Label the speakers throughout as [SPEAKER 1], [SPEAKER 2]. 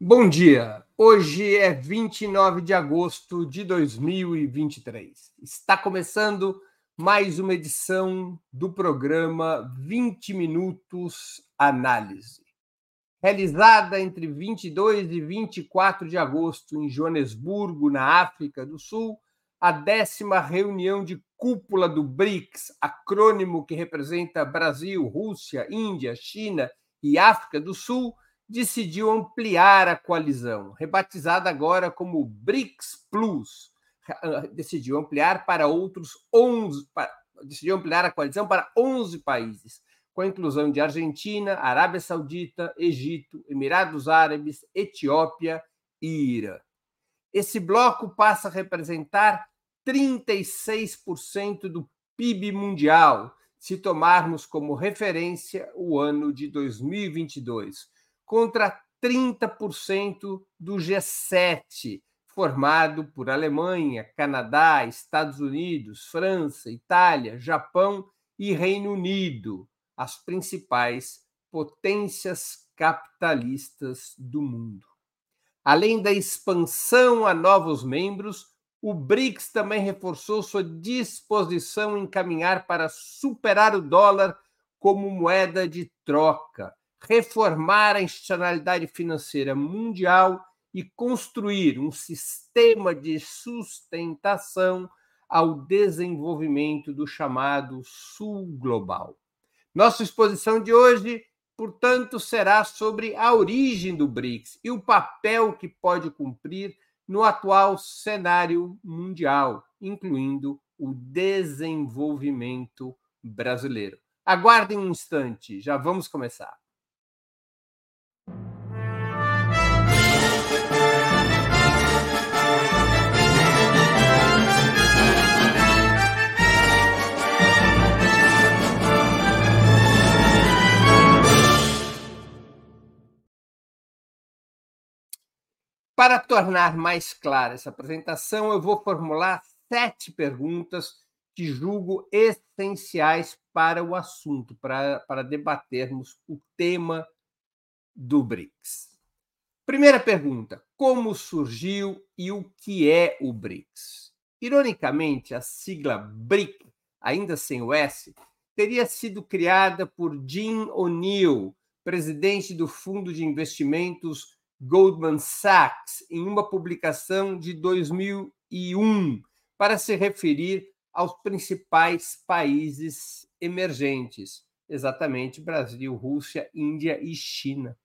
[SPEAKER 1] Bom dia. Hoje é 29 de agosto de 2023. Está começando mais uma edição do programa 20 Minutos Análise. Realizada entre 22 e 24 de agosto em Joanesburgo, na África do Sul, a décima reunião de cúpula do BRICS, acrônimo que representa Brasil, Rússia, Índia, China e África do Sul decidiu ampliar a coalizão, rebatizada agora como BRICS Plus. Ah, decidiu ampliar para outros 11, decidiu ampliar a coalizão para 11 países, com a inclusão de Argentina, Arábia Saudita, Egito, Emirados Árabes, Etiópia e Irã. Esse bloco passa a representar 36% do PIB mundial, se tomarmos como referência o ano de 2022 contra 30% do G7, formado por Alemanha, Canadá, Estados Unidos, França, Itália, Japão e Reino Unido, as principais potências capitalistas do mundo. Além da expansão a novos membros, o BRICS também reforçou sua disposição em caminhar para superar o dólar como moeda de troca, reformar a institucionalidade financeira mundial e construir um sistema de sustentação ao desenvolvimento do chamado Sul Global. Nossa exposição de hoje, portanto, será sobre a origem do BRICS e o papel que pode cumprir no atual cenário mundial, incluindo o desenvolvimento brasileiro. Aguardem um instante, já vamos começar. Para tornar mais clara essa apresentação, eu vou formular sete perguntas que julgo essenciais para o assunto, para, para debatermos o tema do BRICS. Primeira pergunta: como surgiu e o que é o BRICS? Ironicamente, a sigla BRIC, ainda sem o S, teria sido criada por Jim O'Neill, presidente do fundo de investimentos Goldman Sachs em uma publicação de 2001 para se referir aos principais países emergentes, exatamente Brasil, Rússia, Índia e China.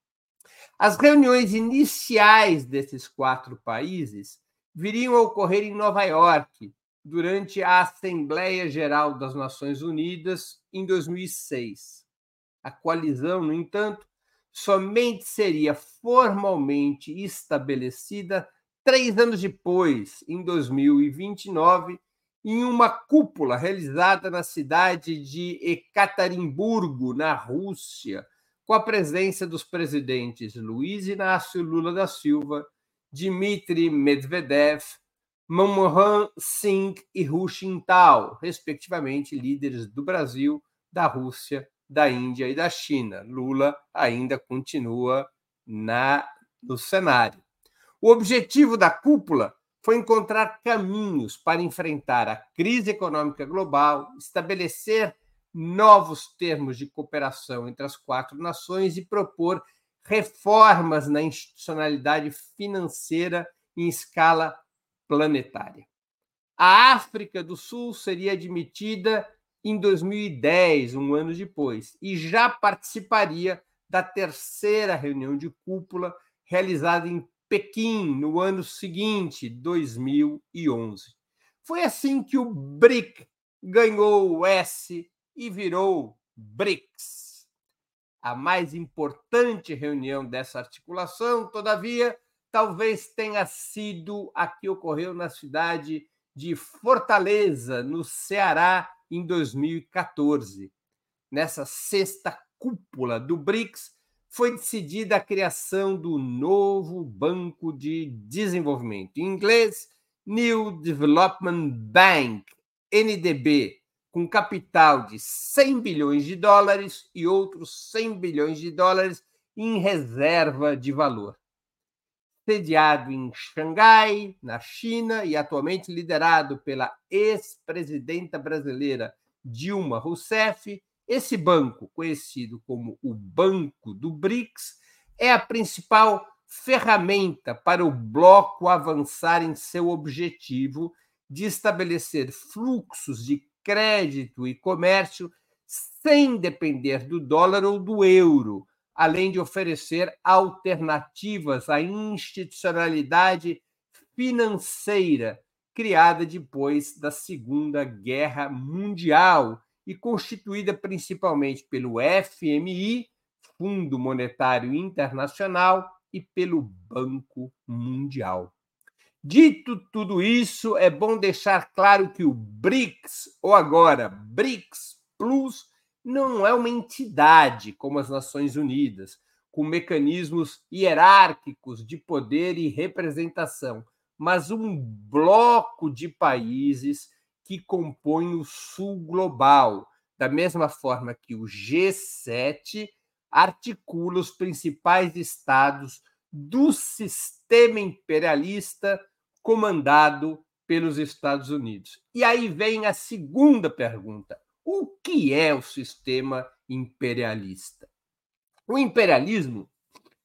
[SPEAKER 1] As reuniões iniciais desses quatro países viriam a ocorrer em Nova York durante a Assembleia Geral das Nações Unidas em 2006. A coalizão, no entanto, somente seria formalmente estabelecida três anos depois, em 2029, em uma cúpula realizada na cidade de Ekaterimburgo, na Rússia, com a presença dos presidentes Luiz Inácio Lula da Silva, Dmitry Medvedev, Manmohan Singh e Hu Jintao, respectivamente líderes do Brasil, da Rússia da Índia e da China. Lula ainda continua na, no cenário. O objetivo da cúpula foi encontrar caminhos para enfrentar a crise econômica global, estabelecer novos termos de cooperação entre as quatro nações e propor reformas na institucionalidade financeira em escala planetária. A África do Sul seria admitida em 2010, um ano depois, e já participaria da terceira reunião de cúpula realizada em Pequim no ano seguinte, 2011. Foi assim que o BRIC ganhou o S e virou BRICS. A mais importante reunião dessa articulação, todavia, talvez tenha sido a que ocorreu na cidade de Fortaleza, no Ceará, em 2014. Nessa sexta cúpula do BRICS, foi decidida a criação do novo Banco de Desenvolvimento, em inglês, New Development Bank, NDB, com capital de 100 bilhões de dólares e outros 100 bilhões de dólares em reserva de valor. Sediado em Xangai, na China, e atualmente liderado pela ex-presidenta brasileira Dilma Rousseff, esse banco, conhecido como o Banco do BRICS, é a principal ferramenta para o bloco avançar em seu objetivo de estabelecer fluxos de crédito e comércio sem depender do dólar ou do euro, além de oferecer alternativas à institucionalidade financeira criada depois da Segunda Guerra Mundial e constituída principalmente pelo FMI, Fundo Monetário Internacional, e pelo Banco Mundial. Dito tudo isso, é bom deixar claro que o BRICS, ou agora BRICS Plus, não é uma entidade como as Nações Unidas, com mecanismos hierárquicos de poder e representação, mas um bloco de países que compõem o Sul global, da mesma forma que o G7 articula os principais estados do sistema imperialista comandado pelos Estados Unidos. E aí vem a segunda pergunta: o que é o sistema imperialista? O imperialismo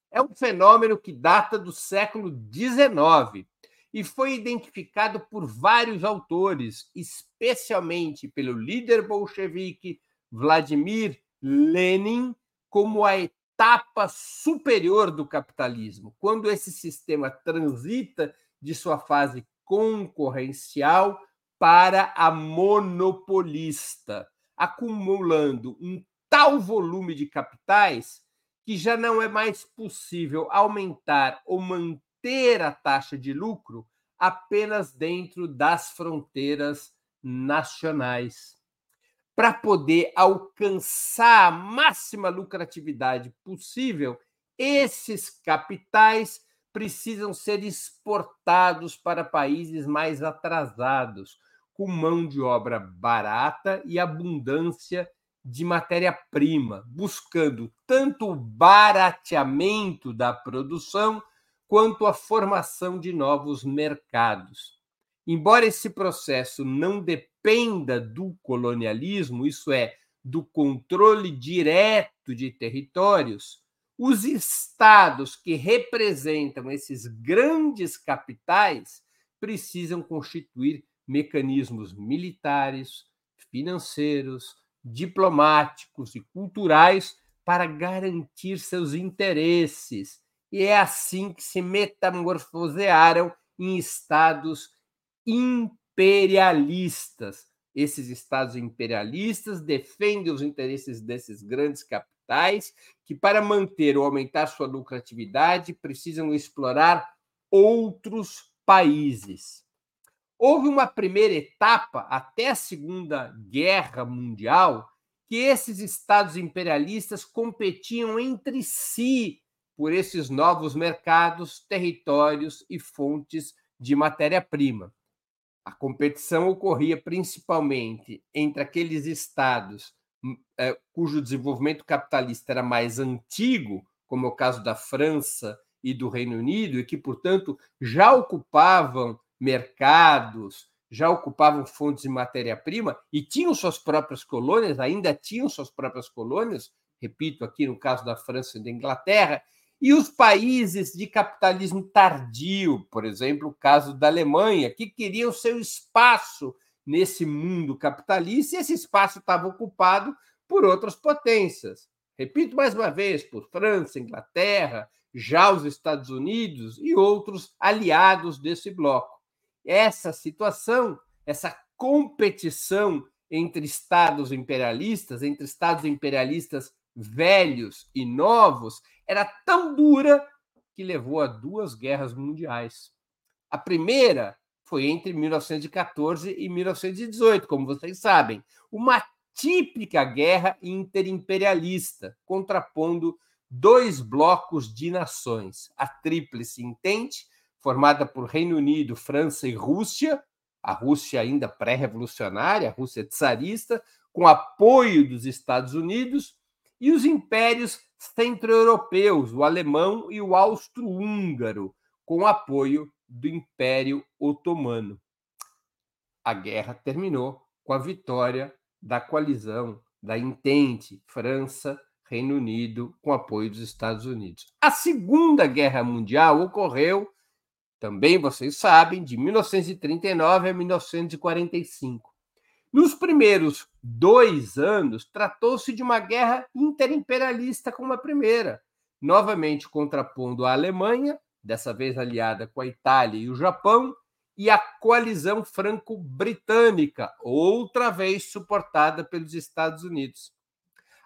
[SPEAKER 1] é um fenômeno que data do século XIX e foi identificado por vários autores, especialmente pelo líder bolchevique Vladimir Lenin, como a etapa superior do capitalismo, quando esse sistema transita de sua fase concorrencial para a monopolista, acumulando um tal volume de capitais que já não é mais possível aumentar ou manter a taxa de lucro apenas dentro das fronteiras nacionais. Para poder alcançar a máxima lucratividade possível, esses capitais precisam ser exportados para países mais atrasados, com mão de obra barata e abundância de matéria-prima, buscando tanto o barateamento da produção quanto a formação de novos mercados. Embora esse processo não dependa do colonialismo, isso é, do controle direto de territórios, os estados que representam esses grandes capitais precisam constituir mecanismos militares, financeiros, diplomáticos e culturais para garantir seus interesses. E é assim que se metamorfosearam em estados imperialistas. Esses estados imperialistas defendem os interesses desses grandes capitais, que, para manter ou aumentar sua lucratividade, precisam explorar outros países. Houve uma primeira etapa, até a Segunda Guerra Mundial, que esses estados imperialistas competiam entre si por esses novos mercados, territórios e fontes de matéria-prima. A competição ocorria principalmente entre aqueles estados hum, é, cujo desenvolvimento capitalista era mais antigo, como é o caso da França e do Reino Unido, e que, portanto, já ocupavam mercados, já ocupavam fontes de matéria-prima e tinham suas próprias colônias, ainda tinham suas próprias colônias, repito, aqui no caso da França e da Inglaterra, e os países de capitalismo tardio, por exemplo, o caso da Alemanha, que queriam seu espaço nesse mundo capitalista, e esse espaço estava ocupado por outras potências. Repito mais uma vez, por França, Inglaterra, já os Estados Unidos e outros aliados desse bloco essa situação, essa competição entre estados imperialistas, entre estados imperialistas velhos e novos, era tão dura que levou a duas guerras mundiais. A primeira foi entre 1914 e 1918, como vocês sabem, uma típica guerra interimperialista, contrapondo dois blocos de nações, a Tríplice Entente, formada por Reino Unido, França e Rússia, a Rússia ainda pré-revolucionária, a Rússia czarista, com apoio dos Estados Unidos, e os impérios centro-europeus, o alemão e o austro-húngaro, com apoio do Império Otomano. A guerra terminou com a vitória da coalizão da Entente, França, Reino Unido, com apoio dos Estados Unidos. A Segunda Guerra Mundial ocorreu, também vocês sabem, de 1939 a 1945. Nos primeiros dois anos, tratou-se de uma guerra interimperialista como a primeira, novamente contrapondo a Alemanha, dessa vez aliada com a Itália e o Japão, e a coalizão franco-britânica, outra vez suportada pelos Estados Unidos.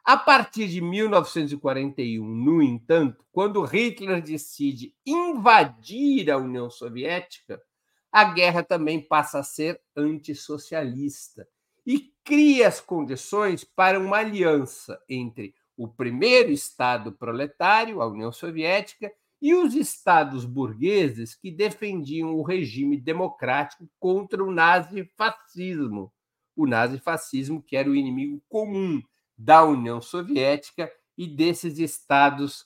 [SPEAKER 1] A partir de 1941, no entanto, quando Hitler decide invadir a União Soviética, a guerra também passa a ser antissocialista e cria as condições para uma aliança entre o primeiro Estado proletário, a União Soviética, e os estados burgueses que defendiam o regime democrático contra o nazifascismo. O nazifascismo, que era o inimigo comum da União Soviética e desses estados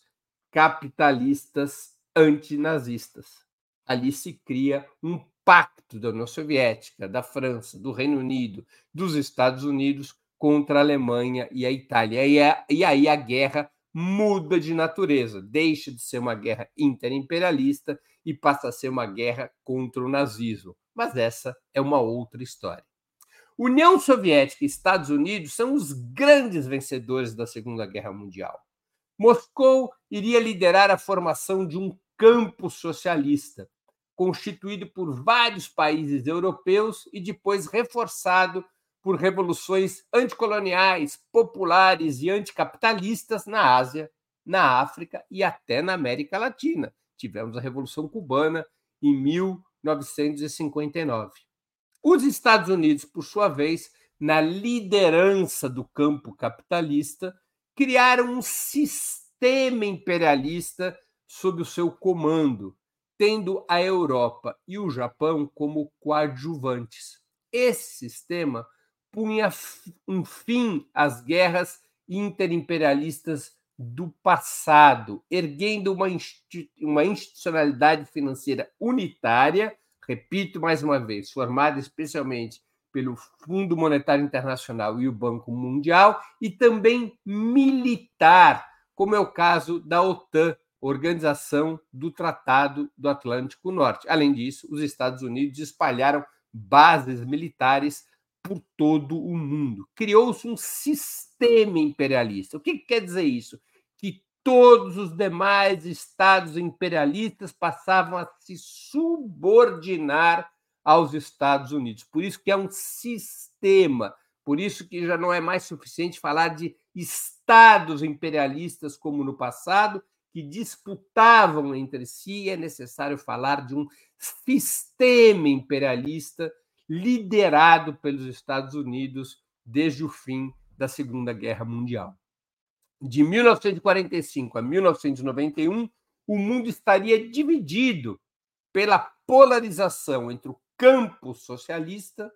[SPEAKER 1] capitalistas antinazistas. Ali se cria um pacto da União Soviética, da França, do Reino Unido, dos Estados Unidos contra a Alemanha e a Itália. E, aí a guerra muda de natureza, deixa de ser uma guerra interimperialista e passa a ser uma guerra contra o nazismo. Mas essa é uma outra história. União Soviética e Estados Unidos são os grandes vencedores da Segunda Guerra Mundial. Moscou iria liderar a formação de um campo socialista, constituído por vários países europeus e depois reforçado por revoluções anticoloniais, populares e anticapitalistas na Ásia, na África e até na América Latina. Tivemos a Revolução Cubana em 1959. Os Estados Unidos, por sua vez, na liderança do campo capitalista, criaram um sistema imperialista sob o seu comando, tendo a Europa e o Japão como coadjuvantes. Esse sistema punha um fim às guerras interimperialistas do passado, erguendo uma, uma institucionalidade financeira unitária, repito mais uma vez, formada especialmente pelo Fundo Monetário Internacional e o Banco Mundial, e também militar, como é o caso da OTAN, Organização do Tratado do Atlântico Norte. Além disso, os Estados Unidos espalharam bases militares por todo o mundo. Criou-se um sistema imperialista. O que quer dizer isso? Todos os demais estados imperialistas passavam a se subordinar aos Estados Unidos. Por isso que é um sistema. Por isso que já não é mais suficiente falar de estados imperialistas como no passado, que disputavam entre si, é necessário falar de um sistema imperialista liderado pelos Estados Unidos desde o fim da Segunda Guerra Mundial. De 1945 a 1991, o mundo estaria dividido pela polarização entre o campo socialista,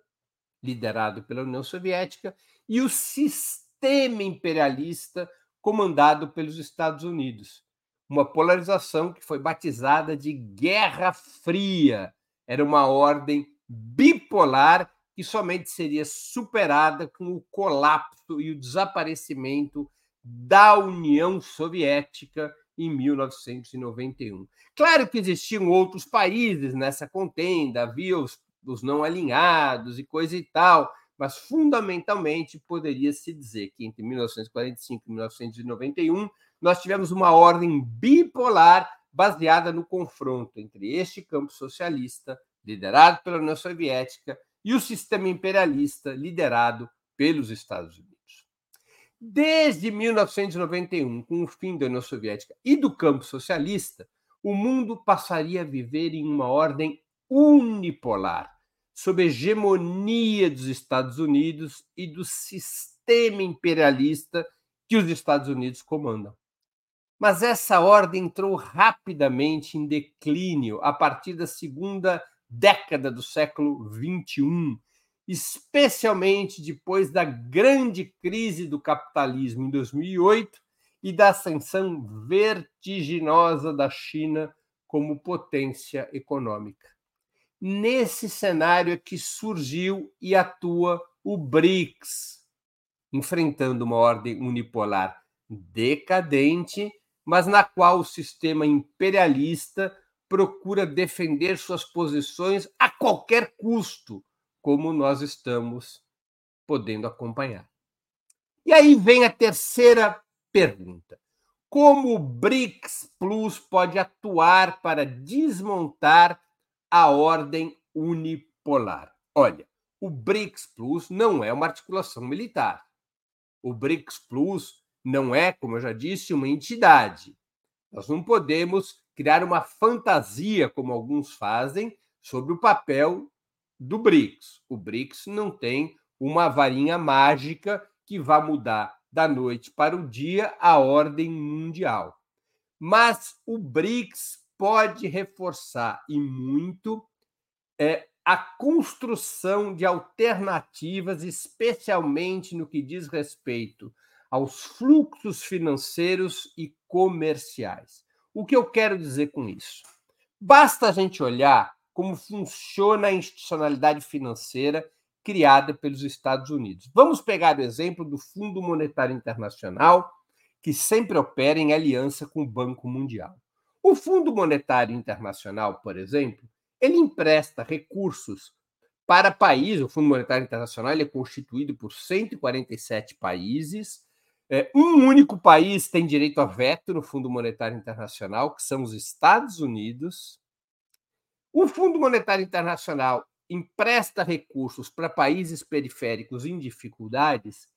[SPEAKER 1] liderado pela União Soviética, e o sistema imperialista, comandado pelos Estados Unidos uma polarização que foi batizada de Guerra Fria. Era uma ordem bipolar que somente seria superada com o colapso e o desaparecimento da União Soviética em 1991. Claro que existiam outros países nessa contenda, havia os, os não alinhados e coisa e tal, mas fundamentalmente poderia se dizer que entre 1945 e 1991 nós tivemos uma ordem bipolar baseada no confronto entre este campo socialista, liderado pela União Soviética, e o sistema imperialista, liderado pelos Estados Unidos. Desde 1991, com o fim da União Soviética e do campo socialista, o mundo passaria a viver em uma ordem unipolar, sob hegemonia dos Estados Unidos e do sistema imperialista que os Estados Unidos comandam. Mas essa ordem entrou rapidamente em declínio a partir da segunda década do século XXI, especialmente depois da grande crise do capitalismo em 2008 e da ascensão vertiginosa da China como potência econômica. Nesse cenário é que surgiu e atua o BRICS, enfrentando uma ordem unipolar decadente, mas na qual o sistema imperialista procura defender suas posições a qualquer custo, como nós estamos podendo acompanhar. E aí vem a terceira pergunta: como o BRICS Plus pode atuar para desmontar a ordem unipolar? Olha, o BRICS Plus não é uma articulação militar. O BRICS Plus não é, como eu já disse, uma entidade. Nós não podemos criar uma fantasia, como alguns fazem, sobre o papel do BRICS. O BRICS não tem uma varinha mágica que vá mudar da noite para o dia a ordem mundial. Mas o BRICS pode reforçar e muito é, a construção de alternativas, especialmente no que diz respeito aos fluxos financeiros e comerciais. O que eu quero dizer com isso? Basta a gente olhar como funciona a institucionalidade financeira criada pelos Estados Unidos. Vamos pegar o exemplo do Fundo Monetário Internacional, que sempre opera em aliança com o Banco Mundial. O Fundo Monetário Internacional, por exemplo, ele empresta recursos para países. O Fundo Monetário Internacional é constituído por 147 países. É, um único país tem direito a veto no Fundo Monetário Internacional, que são os Estados Unidos. O Fundo Monetário Internacional empresta recursos para países periféricos em dificuldades,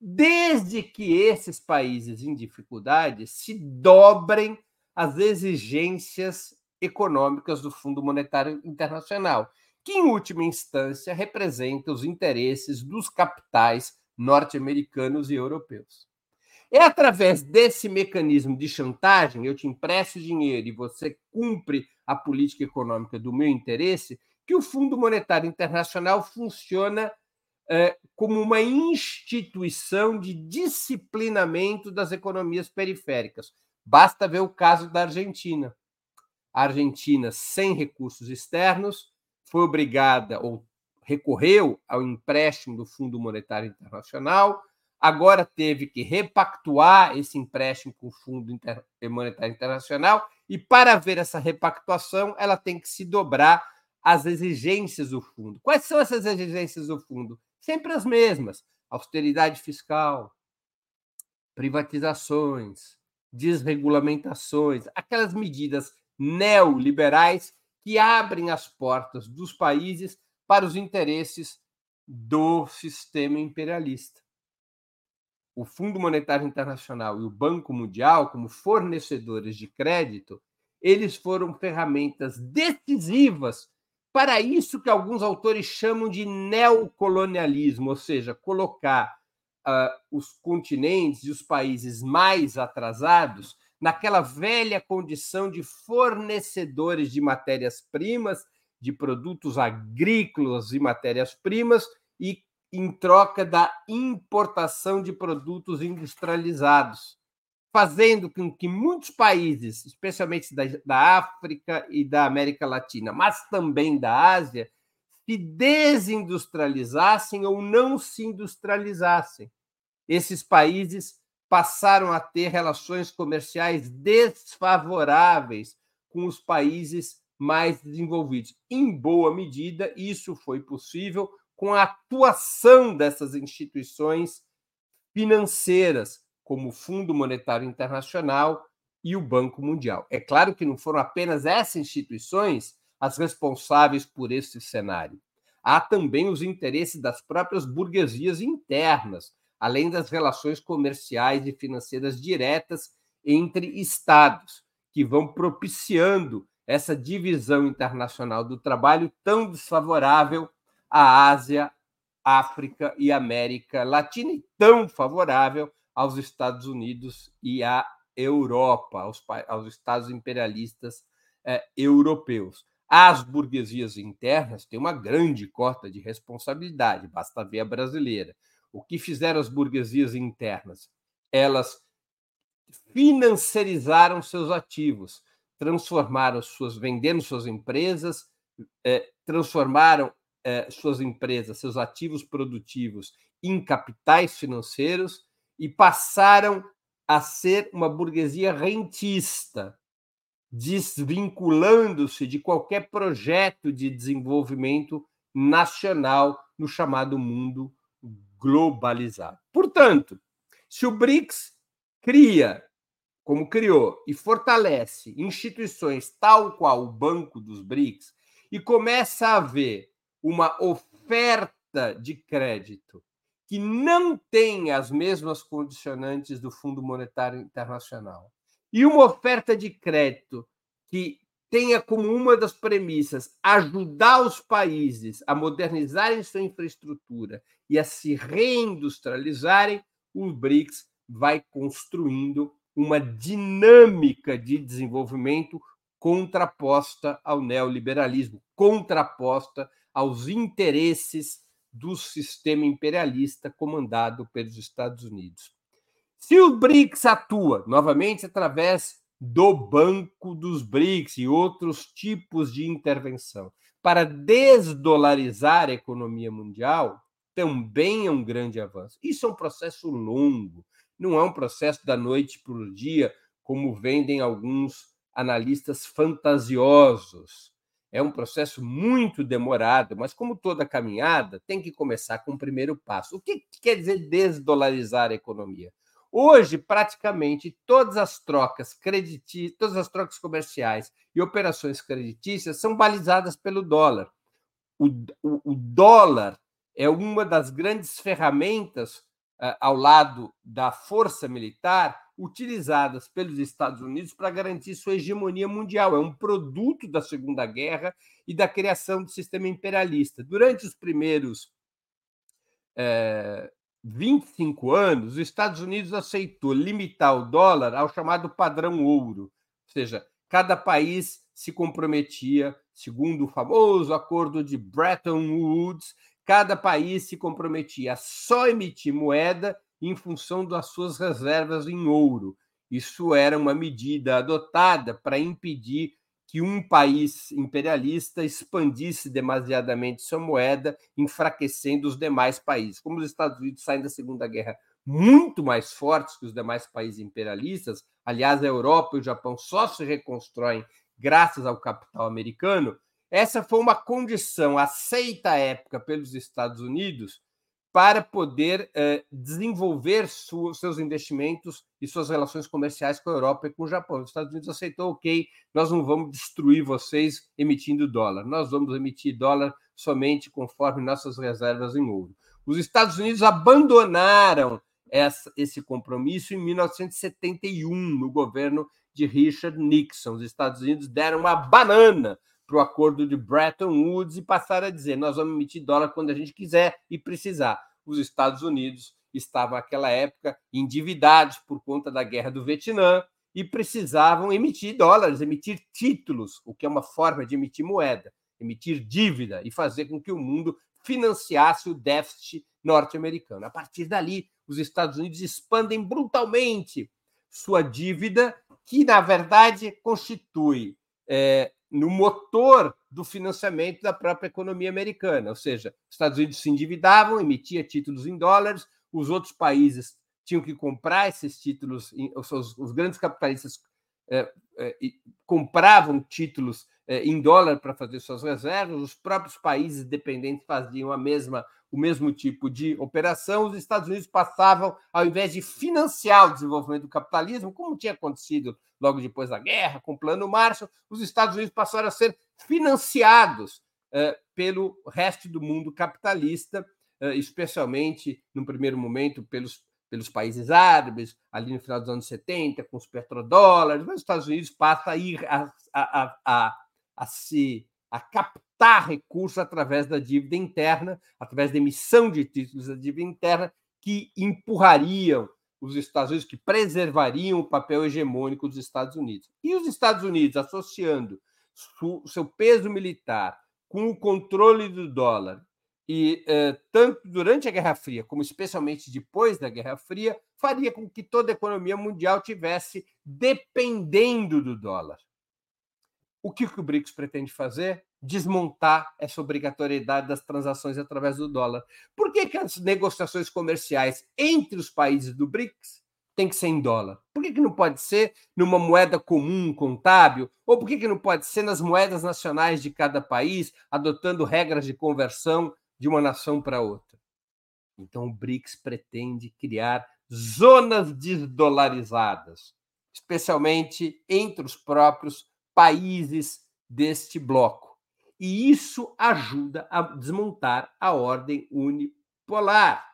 [SPEAKER 1] desde que esses países em dificuldades se dobrem às exigências econômicas do Fundo Monetário Internacional, que, em última instância, representa os interesses dos capitais norte-americanos e europeus. É através desse mecanismo de chantagem, eu te empresto dinheiro e você cumpre a política econômica do meu interesse, que o Fundo Monetário Internacional funciona é, como uma instituição de disciplinamento das economias periféricas. Basta ver o caso da Argentina. A Argentina, sem recursos externos, foi obrigada ou recorreu ao empréstimo do Fundo Monetário Internacional, agora teve que repactuar esse empréstimo com o Fundo Monetário Internacional, e para ver essa repactuação, ela tem que se dobrar as exigências do fundo. Quais são essas exigências do fundo? Sempre as mesmas: austeridade fiscal, privatizações, desregulamentações, aquelas medidas neoliberais que abrem as portas dos países para os interesses do sistema imperialista. O Fundo Monetário Internacional e o Banco Mundial, como fornecedores de crédito, eles foram ferramentas decisivas para isso que alguns autores chamam de neocolonialismo, ou seja, colocar uh, os continentes e os países mais atrasados naquela velha condição de fornecedores de matérias-primas, de produtos agrícolas e matérias-primas, e em troca da importação de produtos industrializados fazendo com que muitos países, especialmente da, da África e da América Latina, mas também da Ásia, se desindustrializassem ou não se industrializassem. Esses países passaram a ter relações comerciais desfavoráveis com os países mais desenvolvidos. Em boa medida, isso foi possível com a atuação dessas instituições financeiras, como o Fundo Monetário Internacional e o Banco Mundial. É claro que não foram apenas essas instituições as responsáveis por esse cenário. Há também os interesses das próprias burguesias internas, além das relações comerciais e financeiras diretas entre estados, que vão propiciando essa divisão internacional do trabalho tão desfavorável à Ásia, África e América Latina e tão favorável aos Estados Unidos e à Europa, aos, aos Estados imperialistas eh, europeus. As burguesias internas têm uma grande cota de responsabilidade, basta ver a brasileira. O que fizeram as burguesias internas? Elas financiarizaram seus ativos, transformaram suas, vendendo suas empresas, eh, transformaram eh, suas empresas, seus ativos produtivos em capitais financeiros e passaram a ser uma burguesia rentista, desvinculando-se de qualquer projeto de desenvolvimento nacional no chamado mundo globalizado. Portanto, se o BRICS cria, como criou, e fortalece instituições tal qual o Banco dos BRICS e começa a haver uma oferta de crédito que não tem as mesmas condicionantes do Fundo Monetário Internacional e uma oferta de crédito que tenha como uma das premissas ajudar os países a modernizarem sua infraestrutura e a se reindustrializarem, o BRICS vai construindo uma dinâmica de desenvolvimento contraposta ao neoliberalismo, contraposta aos interesses do sistema imperialista comandado pelos Estados Unidos. Se o BRICS atua, novamente, através do Banco dos BRICS e outros tipos de intervenção para desdolarizar a economia mundial, também é um grande avanço. Isso é um processo longo, não é um processo da noite para o dia, como vendem alguns analistas fantasiosos. É um processo muito demorado, mas como toda caminhada, tem que começar com o primeiro passo. O que quer dizer desdolarizar a economia? Hoje, praticamente todas as trocas creditícias, todas as trocas comerciais e operações creditícias são balizadas pelo dólar. O, o, o dólar é uma das grandes ferramentas uh, ao lado da força militar utilizadas pelos Estados Unidos para garantir sua hegemonia mundial. É um produto da Segunda Guerra e da criação do sistema imperialista. Durante os primeiros eh, 25 anos, os Estados Unidos aceitou limitar o dólar ao chamado padrão ouro, ou seja, cada país se comprometia, segundo o famoso acordo de Bretton Woods, cada país se comprometia a só emitir moeda em função das suas reservas em ouro. Isso era uma medida adotada para impedir que um país imperialista expandisse demasiadamente sua moeda, enfraquecendo os demais países. Como os Estados Unidos saem da Segunda Guerra muito mais fortes que os demais países imperialistas, aliás, a Europa e o Japão só se reconstroem graças ao capital americano, essa foi uma condição aceita à época pelos Estados Unidos para poder eh, desenvolver seus investimentos e suas relações comerciais com a Europa e com o Japão. Os Estados Unidos aceitou, ok, nós não vamos destruir vocês emitindo dólar, nós vamos emitir dólar somente conforme nossas reservas em ouro. Os Estados Unidos abandonaram essa, esse compromisso em 1971, no governo de Richard Nixon. Os Estados Unidos deram uma banana para o acordo de Bretton Woods e passaram a dizer: nós vamos emitir dólar quando a gente quiser e precisar. Os Estados Unidos estavam, naquela época, endividados por conta da guerra do Vietnã e precisavam emitir dólares, emitir títulos, o que é uma forma de emitir moeda, emitir dívida e fazer com que o mundo financiasse o déficit norte-americano. A partir dali, os Estados Unidos expandem brutalmente sua dívida, que, na verdade, constitui é, no motor do financiamento da própria economia americana. Ou seja, os Estados Unidos se endividavam, emitia títulos em dólares, os outros países tinham que comprar esses títulos, os, os grandes capitalistas é, é, compravam títulos é, em dólar para fazer suas reservas, os próprios países dependentes faziam a mesma o mesmo tipo de operação, os Estados Unidos passavam, ao invés de financiar o desenvolvimento do capitalismo, como tinha acontecido logo depois da guerra, com o Plano Marshall, os Estados Unidos passaram a ser financiados eh, pelo resto do mundo capitalista, eh, especialmente, no primeiro momento, pelos, pelos países árabes, ali no final dos anos 70, com os petrodólares, mas os Estados Unidos passa a ir a, a, a, a, a se a captar recursos através da dívida interna, através da emissão de títulos da dívida interna, que empurrariam os Estados Unidos, que preservariam o papel hegemônico dos Estados Unidos. E os Estados Unidos, associando seu peso militar com o controle do dólar, e eh, tanto durante a Guerra Fria, como especialmente depois da Guerra Fria, faria com que toda a economia mundial tivesse dependendo do dólar. O que, que o BRICS pretende fazer? Desmontar essa obrigatoriedade das transações através do dólar. Por que, que as negociações comerciais entre os países do BRICS têm que ser em dólar? Por que, que não pode ser numa moeda comum, contábil? Ou por que, que não pode ser nas moedas nacionais de cada país, adotando regras de conversão de uma nação para outra? Então, o BRICS pretende criar zonas desdolarizadas, especialmente entre os próprios países deste bloco. E isso ajuda a desmontar a ordem unipolar.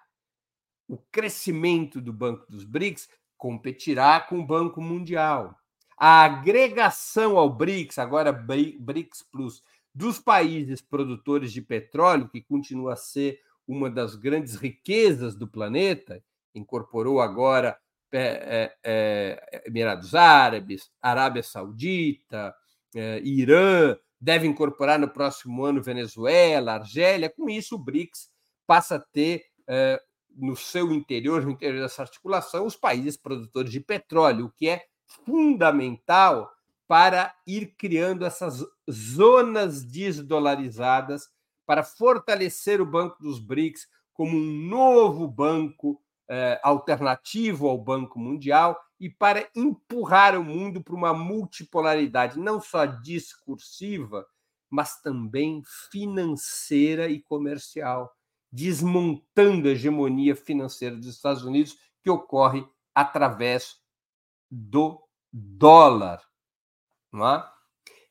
[SPEAKER 1] O crescimento do Banco dos BRICS competirá com o Banco Mundial. A agregação ao BRICS, agora BRICS Plus, dos países produtores de petróleo, que continua a ser uma das grandes riquezas do planeta, incorporou agora é, é, Emirados Árabes, Arábia Saudita, é, Irã, deve incorporar no próximo ano Venezuela, Argélia. Com isso, o BRICS passa a ter é, no seu interior, no interior dessa articulação, os países produtores de petróleo, o que é fundamental para ir criando essas zonas desdolarizadas para fortalecer o Banco dos BRICS como um novo banco eh, alternativo ao Banco Mundial e para empurrar o mundo para uma multipolaridade, não só discursiva, mas também financeira e comercial, desmontando a hegemonia financeira dos Estados Unidos, que ocorre através do dólar. Não é?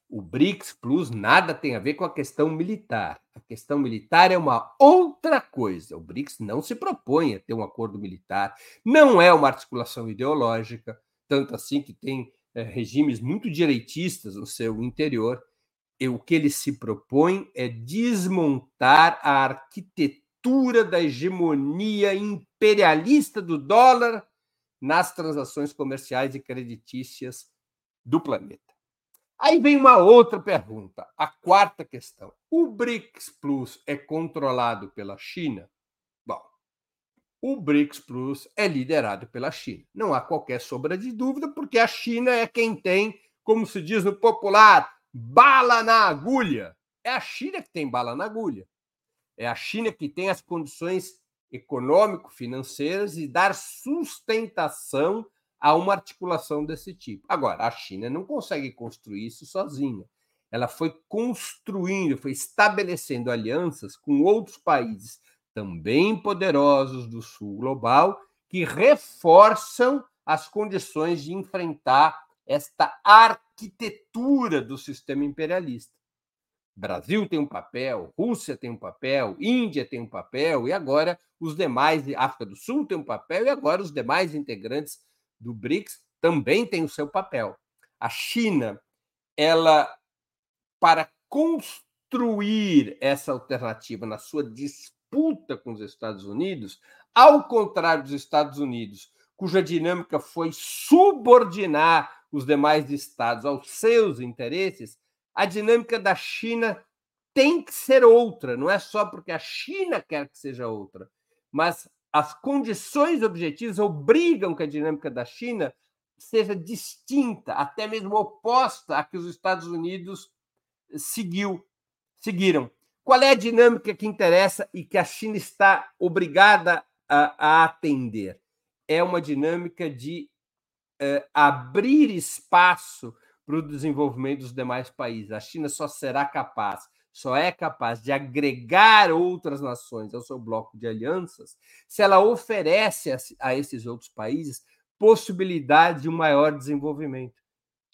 [SPEAKER 1] O BRICS Plus nada tem a ver com a questão militar. A questão militar é uma outra coisa. O BRICS não se propõe a ter um acordo militar, não é uma articulação ideológica, tanto assim que tem é, regimes muito direitistas no seu interior. E o que ele se propõe é desmontar a arquitetura da hegemonia imperialista do dólar nas transações comerciais e creditícias do planeta. Aí vem uma outra pergunta, a quarta questão. O BRICS Plus é controlado pela China? Bom, o BRICS Plus é liderado pela China. Não há qualquer sombra de dúvida, porque a China é quem tem, como se diz no popular, bala na agulha. É a China que tem bala na agulha. É a China que tem as condições econômico-financeiras e dar sustentação a uma articulação desse tipo. Agora, a China não consegue construir isso sozinha. Ela foi construindo, foi estabelecendo alianças com outros países também poderosos do sul global que reforçam as condições de enfrentar esta arquitetura do sistema imperialista. Brasil tem um papel, Rússia tem um papel, Índia tem um papel, e agora os demais, África do Sul tem um papel, e agora os demais integrantes do BRICS também tem o seu papel. A China, ela, para construir essa alternativa na sua disputa com os Estados Unidos, ao contrário dos Estados Unidos, cuja dinâmica foi subordinar os demais estados aos seus interesses, a dinâmica da China tem que ser outra, não é só porque a China quer que seja outra, mas as condições objetivas obrigam que a dinâmica da China seja distinta, até mesmo oposta à que os Estados Unidos seguiu, seguiram. Qual é a dinâmica que interessa e que a China está obrigada a, a atender? É uma dinâmica de eh, abrir espaço para o desenvolvimento dos demais países. A China só será capaz só é capaz de agregar outras nações ao seu bloco de alianças se ela oferece a, esses outros países possibilidade de um maior desenvolvimento.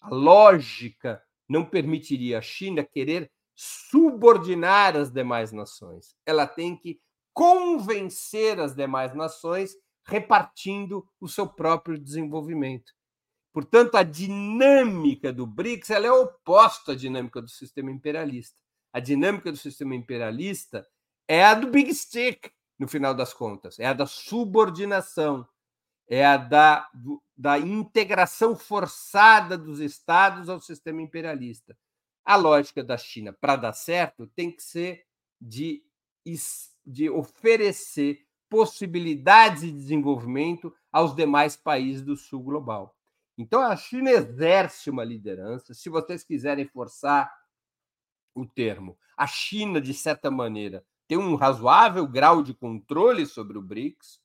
[SPEAKER 1] A lógica não permitiria a China querer subordinar as demais nações. Ela tem que convencer as demais nações repartindo o seu próprio desenvolvimento. Portanto, a dinâmica do BRICS ela é oposta à dinâmica do sistema imperialista a dinâmica do sistema imperialista é a do big stick, no final das contas, é a da subordinação, é a da, da integração forçada dos estados ao sistema imperialista. A lógica da China, para dar certo, tem que ser de, de oferecer possibilidades de desenvolvimento aos demais países do sul global. Então a China exerce uma liderança. Se vocês quiserem forçar o termo, a China, de certa maneira, tem um razoável grau de controle sobre o BRICS,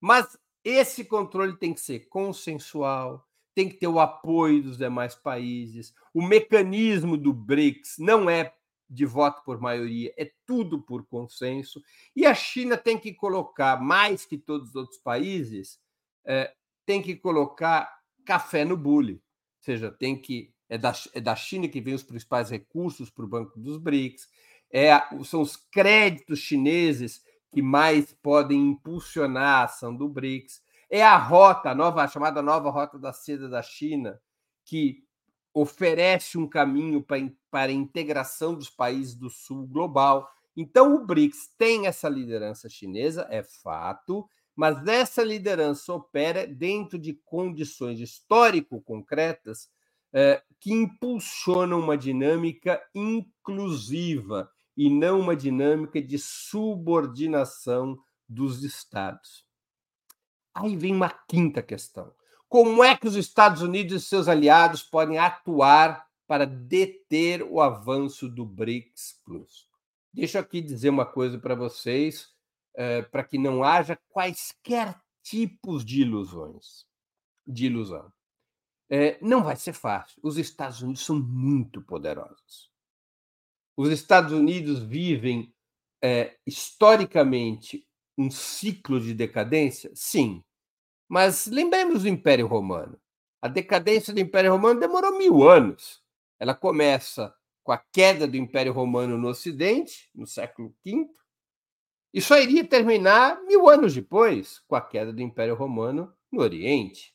[SPEAKER 1] mas esse controle tem que ser consensual, tem que ter o apoio dos demais países. O mecanismo do BRICS não é de voto por maioria, é tudo por consenso. E a China tem que colocar, mais que todos os outros países, é, tem que colocar café no bule. Ou seja, tem que. É da, é da China que vem os principais recursos para o Banco dos BRICS, é, são os créditos chineses que mais podem impulsionar a ação do BRICS. É a rota, a nova, a chamada nova rota da seda da China, que oferece um caminho para, para a integração dos países do sul global. Então, o BRICS tem essa liderança chinesa, é fato, mas essa liderança opera dentro de condições histórico-concretas eh, que impulsionam uma dinâmica inclusiva e não uma dinâmica de subordinação dos Estados. Aí vem uma quinta questão. Como é que os Estados Unidos e seus aliados podem atuar para deter o avanço do BRICS Plus? Deixa eu aqui dizer uma coisa para vocês, é, para que não haja quaisquer tipos de ilusões, de ilusão. É, não vai ser fácil. Os Estados Unidos são muito poderosos. Os Estados Unidos vivem é, historicamente um ciclo de decadência? Sim. Mas lembremos do Império Romano. A decadência do Império Romano demorou mil anos. Ela começa com a queda do Império Romano no Ocidente, no século V, e só iria terminar mil anos depois, com a queda do Império Romano no Oriente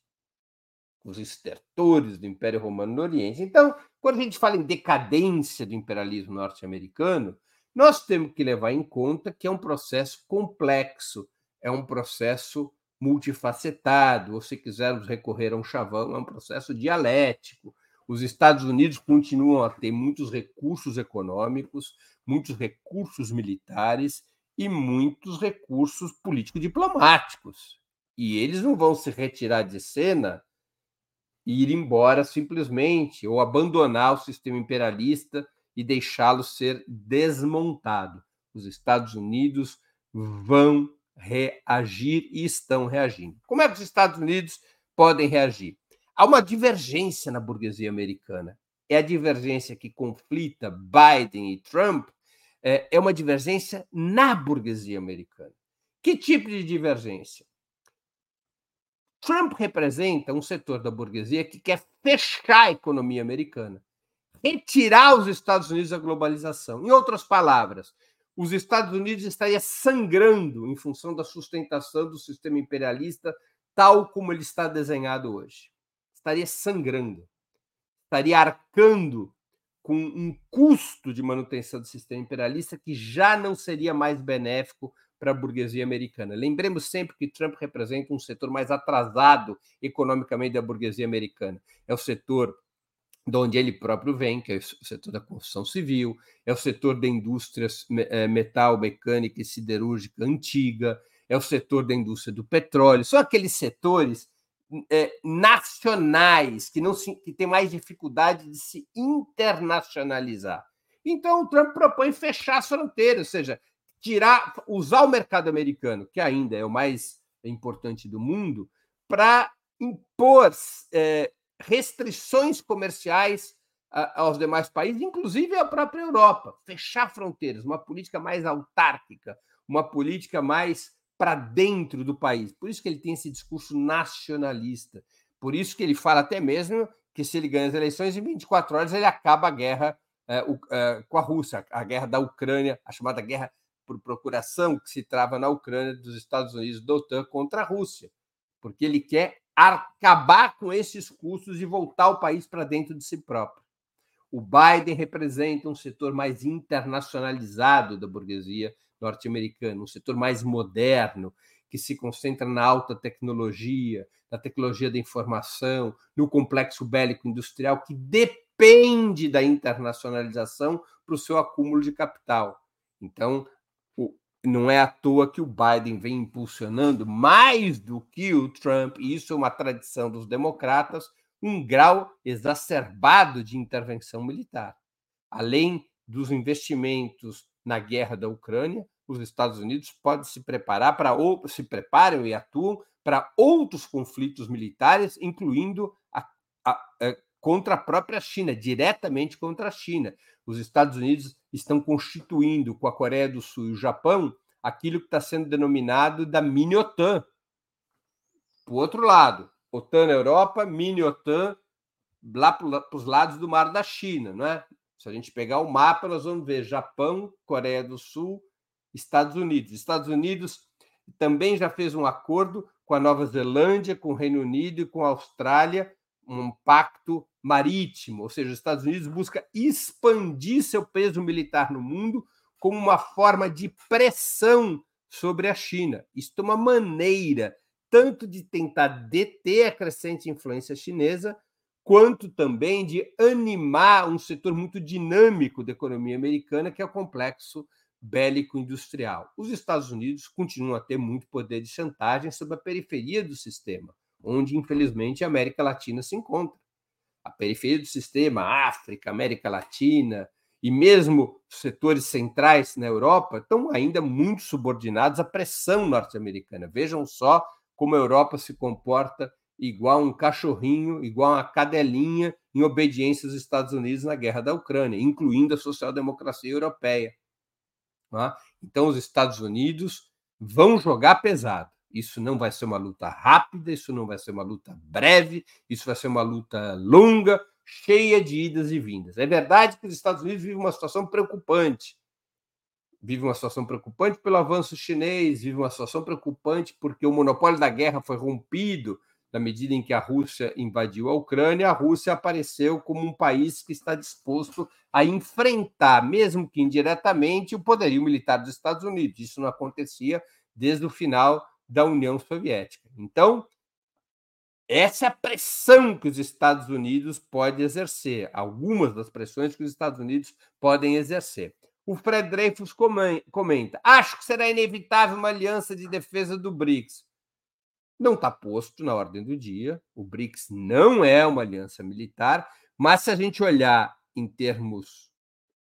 [SPEAKER 1] os estertores do Império Romano no Oriente. Então, quando a gente fala em decadência do imperialismo norte-americano, nós temos que levar em conta que é um processo complexo, é um processo multifacetado, ou se quisermos recorrer a um chavão, é um processo dialético. Os Estados Unidos continuam a ter muitos recursos econômicos, muitos recursos militares e muitos recursos político-diplomáticos. E eles não vão se retirar de cena ir embora simplesmente, ou abandonar o sistema imperialista e deixá-lo ser desmontado. Os Estados Unidos vão reagir e estão reagindo. Como é que os Estados Unidos podem reagir? Há uma divergência na burguesia americana. É a divergência que conflita Biden e Trump, é, é uma divergência na burguesia americana. Que tipo de divergência? Trump representa um setor da burguesia que quer fechar a economia americana, retirar os Estados Unidos da globalização. Em outras palavras, os Estados Unidos estariam sangrando em função da sustentação do sistema imperialista tal como ele está desenhado hoje. Estaria sangrando, estaria arcando com um custo de manutenção do sistema imperialista que já não seria mais benéfico para a burguesia americana. Lembremos sempre que Trump representa um setor mais atrasado economicamente da burguesia americana. É o setor de onde ele próprio vem, que é o setor da construção civil, é o setor da indústria eh, metal, mecânica e siderúrgica antiga, é o setor da indústria do petróleo. São aqueles setores é, nacionais que não se, que têm mais dificuldade de se internacionalizar. Então, o Trump propõe fechar as fronteiras, ou seja, tirar, usar o mercado americano, que ainda é o mais importante do mundo, para impor é, restrições comerciais a, aos demais países, inclusive à própria Europa, fechar fronteiras, uma política mais autárquica, uma política mais para dentro do país. Por isso que ele tem esse discurso nacionalista. Por isso que ele fala até mesmo que se ele ganha as eleições em 24 horas ele acaba a guerra é, o, é, com a Rússia, a guerra da Ucrânia, a chamada guerra por procuração que se trava na Ucrânia dos Estados Unidos da OTAN contra a Rússia, porque ele quer acabar com esses custos e voltar o país para dentro de si próprio. O Biden representa um setor mais internacionalizado da burguesia norte-americana, um setor mais moderno, que se concentra na alta tecnologia, na tecnologia da informação, no complexo bélico industrial, que depende da internacionalização para o seu acúmulo de capital. Então, não é à toa que o Biden vem impulsionando mais do que o Trump, e isso é uma tradição dos democratas, um grau exacerbado de intervenção militar. Além dos investimentos na guerra da Ucrânia, os Estados Unidos podem se preparar para ou se preparam e atuam para outros conflitos militares, incluindo a, a, a, contra a própria China, diretamente contra a China. Os Estados Unidos estão constituindo com a Coreia do Sul e o Japão aquilo que está sendo denominado da mini-OTAN. Por outro lado, OTAN na Europa, mini-OTAN lá para os lados do Mar da China, não é? Se a gente pegar o mapa, nós vamos ver Japão, Coreia do Sul, Estados Unidos. Estados Unidos também já fez um acordo com a Nova Zelândia, com o Reino Unido e com a Austrália, um pacto marítimo, ou seja, os Estados Unidos busca expandir seu peso militar no mundo como uma forma de pressão sobre a China. Isso é uma maneira tanto de tentar deter a crescente influência chinesa, quanto também de animar um setor muito dinâmico da economia americana, que é o complexo bélico-industrial. Os Estados Unidos continuam a ter muito poder de chantagem sobre a periferia do sistema, onde, infelizmente, a América Latina se encontra. A periferia do sistema, África, América Latina e mesmo setores centrais na Europa estão ainda muito subordinados à pressão norte-americana. Vejam só como a Europa se comporta igual um cachorrinho, igual uma cadelinha em obediência aos Estados Unidos na guerra da Ucrânia, incluindo a social-democracia europeia. Tá? Então, os Estados Unidos vão jogar pesado. Isso não vai ser uma luta rápida, isso não vai ser uma luta breve, isso vai ser uma luta longa, cheia de idas e vindas. É verdade que os Estados Unidos vivem uma situação preocupante. Vive uma situação preocupante pelo avanço chinês, vive uma situação preocupante porque o monopólio da guerra foi rompido na medida em que a Rússia invadiu a Ucrânia, a Rússia apareceu como um país que está disposto a enfrentar, mesmo que indiretamente, o poderio militar dos Estados Unidos. Isso não acontecia desde o final da União Soviética. Então, essa é a pressão que os Estados Unidos podem exercer, algumas das pressões que os Estados Unidos podem exercer. O Fred Dreyfus comenta: acho que será inevitável uma aliança de defesa do BRICS não está posto na ordem do dia. O BRICS não é uma aliança militar, mas se a gente olhar em termos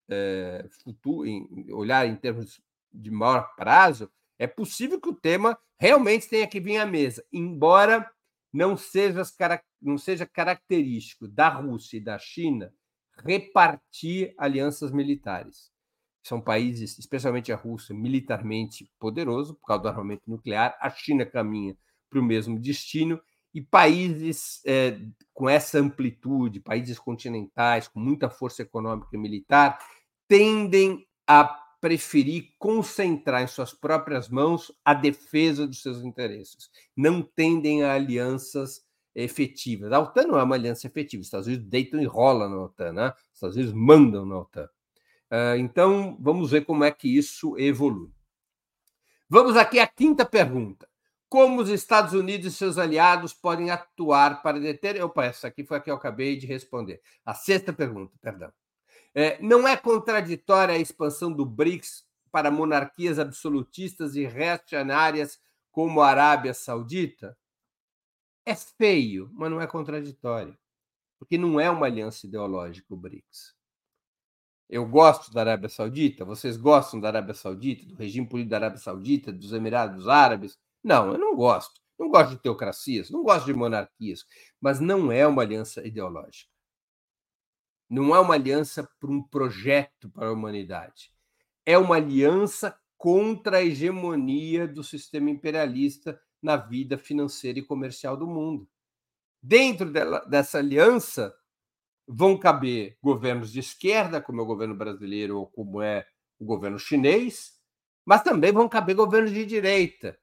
[SPEAKER 1] é, futuro, em, olhar em termos de maior prazo, é possível que o tema realmente tenha que vir à mesa, embora não seja, não seja característico da Rússia e da China repartir alianças militares. São países, especialmente a Rússia, militarmente poderoso por causa do armamento nuclear. A China caminha para o mesmo destino, e países é, com essa amplitude, países continentais, com muita força econômica e militar, tendem a preferir concentrar em suas próprias mãos a defesa dos seus interesses. Não tendem a alianças efetivas. A OTAN não é uma aliança efetiva. Os Estados Unidos deitam e rolam na OTAN, né? Os Estados Unidos mandam na OTAN. Uh, então, vamos ver como é que isso evolui. Vamos aqui à quinta pergunta como os Estados Unidos e seus aliados podem atuar para deter. Opa, essa aqui foi a que eu acabei de responder. A sexta pergunta, perdão. É, não é contraditória a expansão do BRICS para monarquias absolutistas e reacionárias como a Arábia Saudita? É feio, mas não é contraditório, porque não é uma aliança ideológica o BRICS. Eu gosto da Arábia Saudita, vocês gostam da Arábia Saudita, do regime político da Arábia Saudita, dos Emirados Árabes, não, eu não gosto. Não gosto de teocracias, não gosto de monarquias, mas não é uma aliança ideológica. Não é uma aliança para um projeto para a humanidade. É uma aliança contra a hegemonia do sistema imperialista na vida financeira e comercial do mundo. Dentro dela, dessa aliança vão caber governos de esquerda, como é o governo brasileiro ou como é o governo chinês, mas também vão caber governos de direita,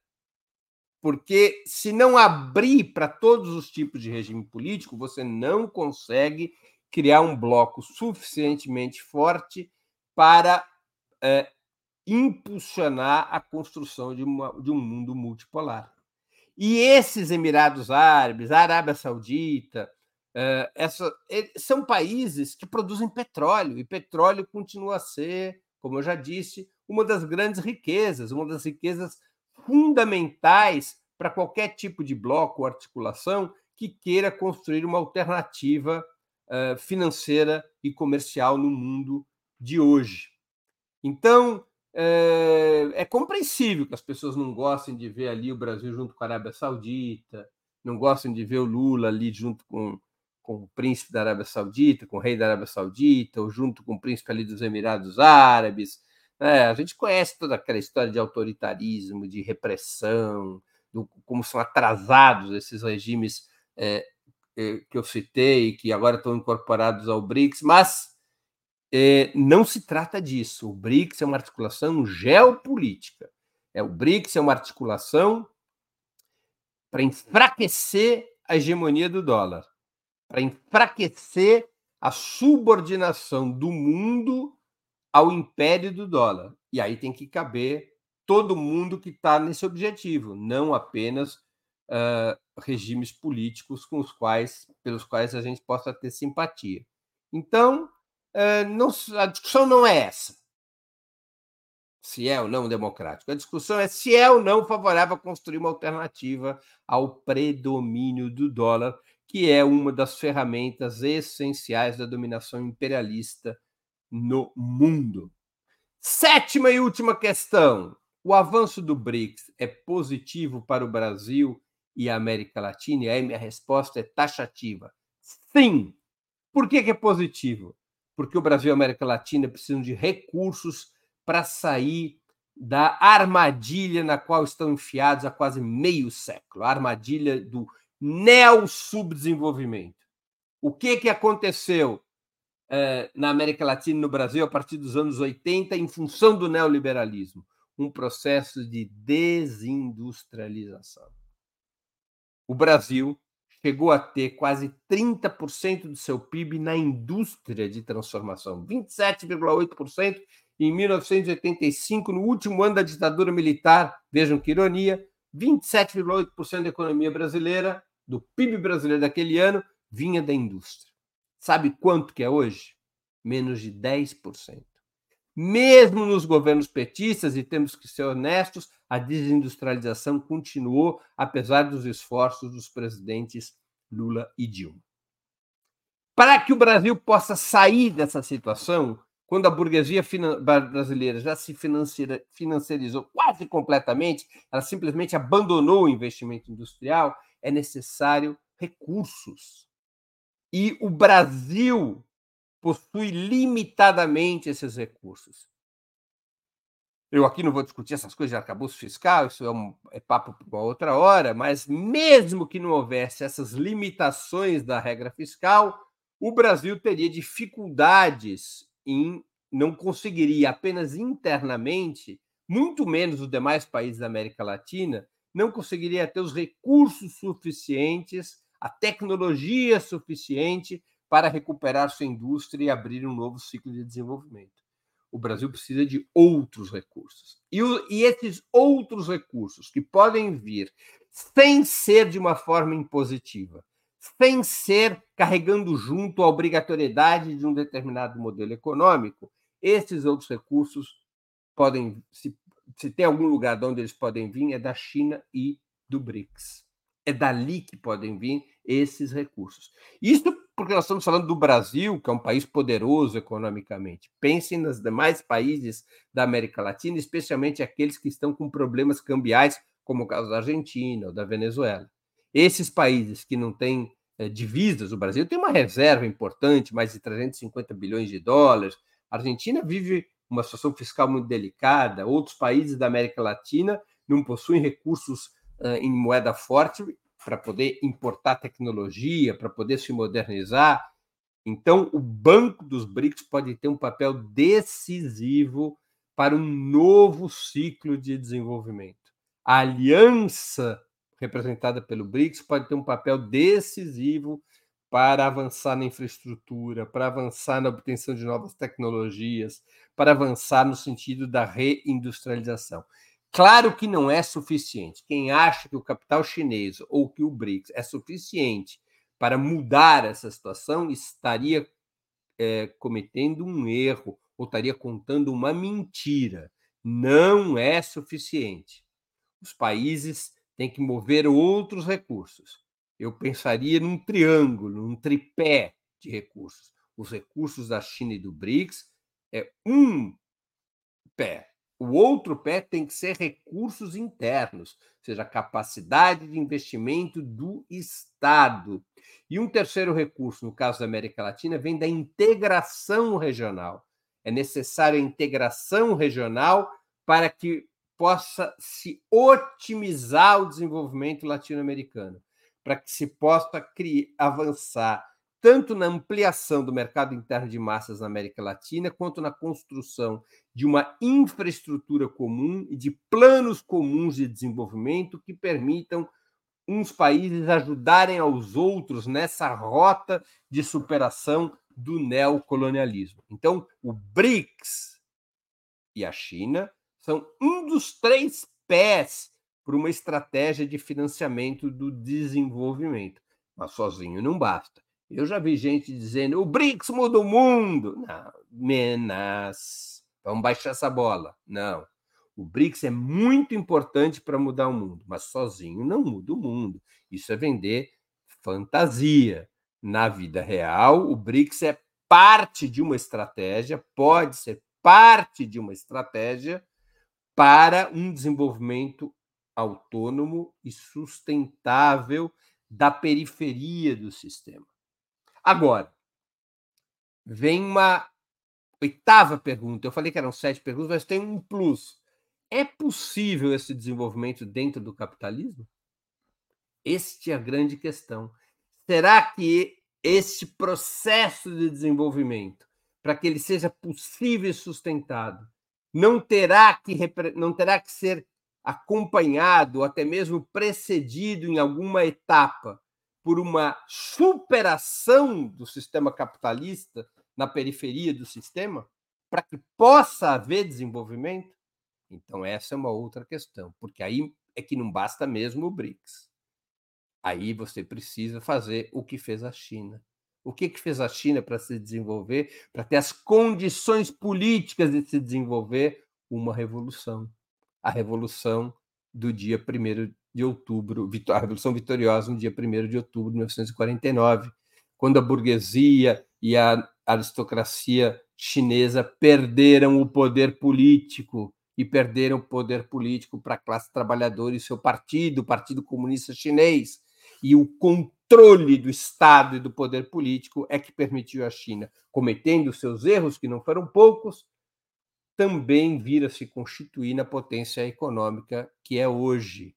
[SPEAKER 1] porque se não abrir para todos os tipos de regime político, você não consegue criar um bloco suficientemente forte para é, impulsionar a construção de, uma, de um mundo multipolar. E esses Emirados Árabes, a Arábia Saudita, é, essa, são países que produzem petróleo, e petróleo continua a ser, como eu já disse, uma das grandes riquezas, uma das riquezas fundamentais para qualquer tipo de bloco ou articulação que queira construir uma alternativa uh, financeira e comercial no mundo de hoje. Então, é, é, compreensível que as pessoas não gostem de ver ali o Brasil junto com a Arábia Saudita, não gostem de ver o Lula ali junto com, com o príncipe da Arábia Saudita, com o rei da Arábia Saudita, ou junto com o príncipe ali dos Emirados Árabes. É, a gente conhece toda aquela história de autoritarismo, de repressão, do, como são atrasados esses regimes é, que eu citei, que agora estão incorporados ao BRICS, mas é, não se trata disso. O BRICS é uma articulação geopolítica. É, o BRICS é uma articulação para enfraquecer a hegemonia do dólar, para enfraquecer a subordinação do mundo ao império do dólar. E aí tem que caber todo mundo que está nesse objetivo, não apenas uh, regimes políticos com os quais, pelos quais a gente possa ter simpatia. Então, uh, não, a discussão não é essa. Se é ou não democrático. A discussão é se é ou não favorável a construir uma alternativa ao predomínio do dólar, que é uma das ferramentas essenciais da dominação imperialista no mundo. Sétima e última questão. O avanço do BRICS é positivo para o Brasil e a América Latina? E aí minha resposta é taxativa. Sim. Por que, que é positivo? Porque o Brasil e a América Latina precisam de recursos para sair da armadilha na qual estão enfiados há quase meio século, a armadilha do neo-subdesenvolvimento. O que, que aconteceu eh, na América Latina e no Brasil a partir dos anos 80 em função do neoliberalismo? Um processo de desindustrialização. O Brasil chegou a ter quase 30% do seu PIB na indústria de transformação, 27,8% em 1985, no último ano da ditadura militar, vejam que ironia, 27,8% da economia brasileira, do PIB brasileiro daquele ano, vinha da indústria. Sabe quanto que é hoje? Menos de 10%. Mesmo nos governos petistas, e temos que ser honestos, a desindustrialização continuou, apesar dos esforços dos presidentes Lula e Dilma. Para que o Brasil possa sair dessa situação, quando a burguesia brasileira já se financiarizou quase completamente, ela simplesmente abandonou o investimento industrial, é necessário recursos. E o Brasil possui limitadamente esses recursos. Eu aqui não vou discutir essas coisas de arcabouço fiscal, isso é, um, é papo para uma outra hora, mas mesmo que não houvesse essas limitações da regra fiscal, o Brasil teria dificuldades em não conseguiria apenas internamente, muito menos os demais países da América Latina, não conseguiria ter os recursos suficientes, a tecnologia suficiente para recuperar sua indústria e abrir um novo ciclo de desenvolvimento. O Brasil precisa de outros recursos. E, o, e esses outros recursos que podem vir sem ser de uma forma impositiva, sem ser carregando junto a obrigatoriedade de um determinado modelo econômico, esses outros recursos podem, se, se tem algum lugar de onde eles podem vir, é da China e do BRICS. É dali que podem vir esses recursos. Isso porque nós estamos falando do Brasil, que é um país poderoso economicamente. Pensem nos demais países da América Latina, especialmente aqueles que estão com problemas cambiais, como o caso da Argentina ou da Venezuela. Esses países que não têm é, divisas, o Brasil tem uma reserva importante, mais de 350 bilhões de dólares. A Argentina vive uma situação fiscal muito delicada, outros países da América Latina não possuem recursos uh, em moeda forte para poder importar tecnologia, para poder se modernizar. Então, o Banco dos BRICS pode ter um papel decisivo para um novo ciclo de desenvolvimento. A aliança representada pelo BRICS pode ter um papel decisivo para avançar na infraestrutura, para avançar na obtenção de novas tecnologias, para avançar no sentido da reindustrialização. Claro que não é suficiente. Quem acha que o capital chinês ou que o BRICS é suficiente para mudar essa situação estaria é, cometendo um erro ou estaria contando uma mentira. não é suficiente. Os países têm que mover outros recursos. Eu pensaria num triângulo, num tripé de recursos. Os recursos da China e do BRICS é um pé. O outro pé tem que ser recursos internos, ou seja, capacidade de investimento do Estado. E um terceiro recurso, no caso da América Latina, vem da integração regional. É necessária a integração regional para que possa se otimizar o desenvolvimento latino-americano, para que se possa criar, avançar tanto na ampliação do mercado interno de massas na América Latina, quanto na construção de uma infraestrutura comum e de planos comuns de desenvolvimento que permitam uns países ajudarem aos outros nessa rota de superação do neocolonialismo. Então, o BRICS e a China são um dos três pés para uma estratégia de financiamento do desenvolvimento. Mas sozinho não basta. Eu já vi gente dizendo: o BRICS muda o mundo. Não, menas. Vamos baixar essa bola. Não. O BRICS é muito importante para mudar o mundo, mas sozinho não muda o mundo. Isso é vender fantasia. Na vida real, o BRICS é parte de uma estratégia, pode ser parte de uma estratégia para um desenvolvimento autônomo e sustentável da periferia do sistema. Agora, vem uma oitava pergunta. Eu falei que eram sete perguntas, mas tem um plus. É possível esse desenvolvimento dentro do capitalismo? Este é a grande questão. Será que este processo de desenvolvimento, para que ele seja possível e sustentado, não terá que, não terá que ser acompanhado, até mesmo precedido em alguma etapa por uma superação do sistema capitalista na periferia do sistema, para que possa haver desenvolvimento? Então, essa é uma outra questão, porque aí é que não basta mesmo o BRICS. Aí você precisa fazer o que fez a China. O que, que fez a China para se desenvolver, para ter as condições políticas de se desenvolver? Uma revolução. A revolução do dia 1 de outubro, a Revolução Vitoriosa, no dia 1 de outubro de 1949, quando a burguesia e a aristocracia chinesa perderam o poder político e perderam o poder político para a classe trabalhadora e seu partido, o Partido Comunista Chinês. E o controle do Estado e do poder político é que permitiu à China, cometendo seus erros, que não foram poucos, também vir a se constituir na potência econômica que é hoje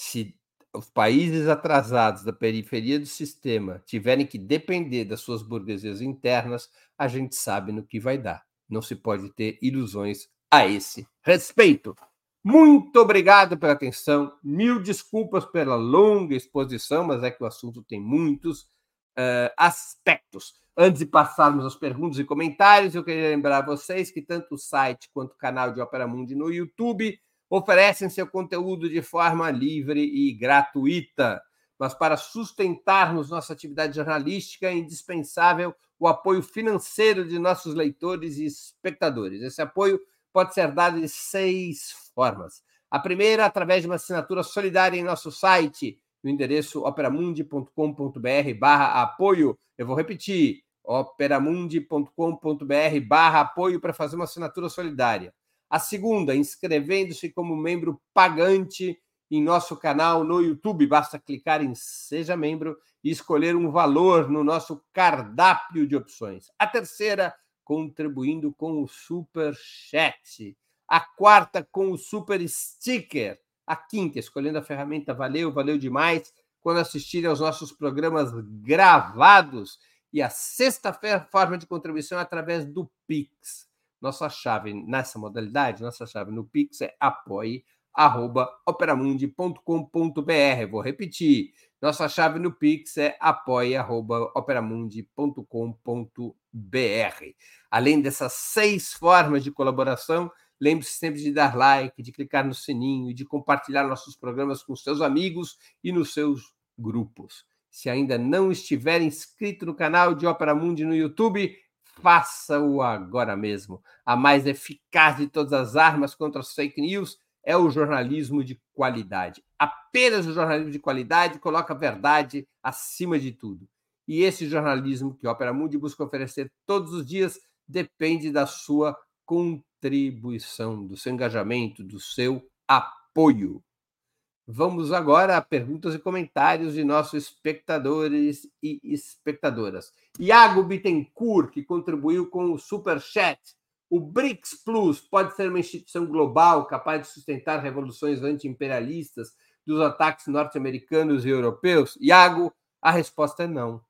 [SPEAKER 1] se os países atrasados da periferia do sistema tiverem que depender das suas burguesias internas, a gente sabe no que vai dar. Não se pode ter ilusões a esse respeito. Muito obrigado pela atenção. Mil desculpas pela longa exposição, mas é que o assunto tem muitos uh, aspectos. Antes de passarmos às perguntas e comentários, eu queria lembrar vocês que tanto o site quanto o canal de Opera Mundi no YouTube oferecem seu conteúdo de forma livre e gratuita. Mas para sustentarmos nossa atividade jornalística é indispensável o apoio financeiro de nossos leitores e espectadores. Esse apoio pode ser dado de seis formas. A primeira, através de uma assinatura solidária em nosso site, no endereço operamundi.com.br barra apoio. Eu vou repetir, operamundi.com.br barra apoio para fazer uma assinatura solidária. A segunda, inscrevendo-se como membro pagante em nosso canal no YouTube. Basta clicar em Seja Membro e escolher um valor no nosso cardápio de opções. A terceira, contribuindo com o Super Chat. A quarta, com o Super Sticker. A quinta, escolhendo a ferramenta Valeu, valeu demais quando assistirem aos nossos programas gravados. E a sexta forma de contribuição é através do Pix. Nossa chave nessa modalidade, nossa chave no Pix é apoie.operamundi.com.br. Vou repetir. Nossa chave no Pix é apoia.operamundi.com.br. Além dessas seis formas de colaboração, lembre-se sempre de dar like, de clicar no sininho e de compartilhar nossos programas com seus amigos e nos seus grupos. Se ainda não estiver inscrito no canal de Opera Mundi no YouTube, faça-o agora mesmo. A mais eficaz de todas as armas contra as fake news é o jornalismo de qualidade. Apenas o jornalismo de qualidade coloca a verdade acima de tudo. E esse jornalismo que Opera Mundi busca oferecer todos os dias depende da sua contribuição, do seu engajamento, do seu apoio. Vamos agora a perguntas e comentários de nossos espectadores e espectadoras. Iago Bittencourt, que contribuiu com o Super Chat. O BRICS Plus pode ser uma instituição global capaz de sustentar revoluções anti-imperialistas dos ataques norte-americanos e europeus? Iago, a resposta é não.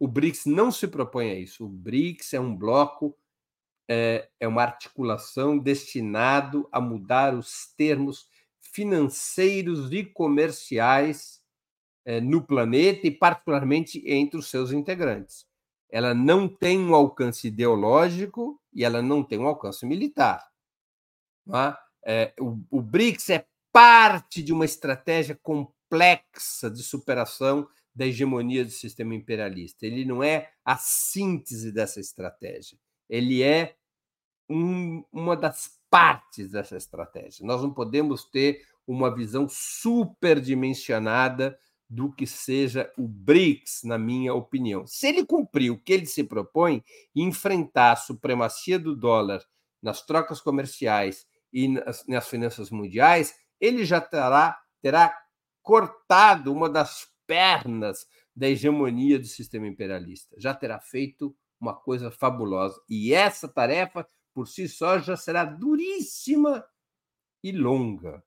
[SPEAKER 1] O BRICS não se propõe a isso. O BRICS é um bloco, é, é uma articulação destinado a mudar os termos financeiros e comerciais é, no planeta e, particularmente, entre os seus integrantes. Ela não tem um alcance ideológico e ela não tem um alcance militar. É? É, o, o BRICS é parte de uma estratégia complexa de superação da hegemonia do sistema imperialista. Ele não é a síntese dessa estratégia. Ele é um, uma das partes dessa estratégia. Nós não podemos ter uma visão superdimensionada do que seja o BRICS, na minha opinião. Se ele cumprir o que ele se propõe, enfrentar a supremacia do dólar nas trocas comerciais e nas, nas finanças mundiais, ele já terá, terá cortado uma das pernas da hegemonia do sistema imperialista. Já terá feito uma coisa fabulosa. E essa tarefa por si só já será duríssima e longa.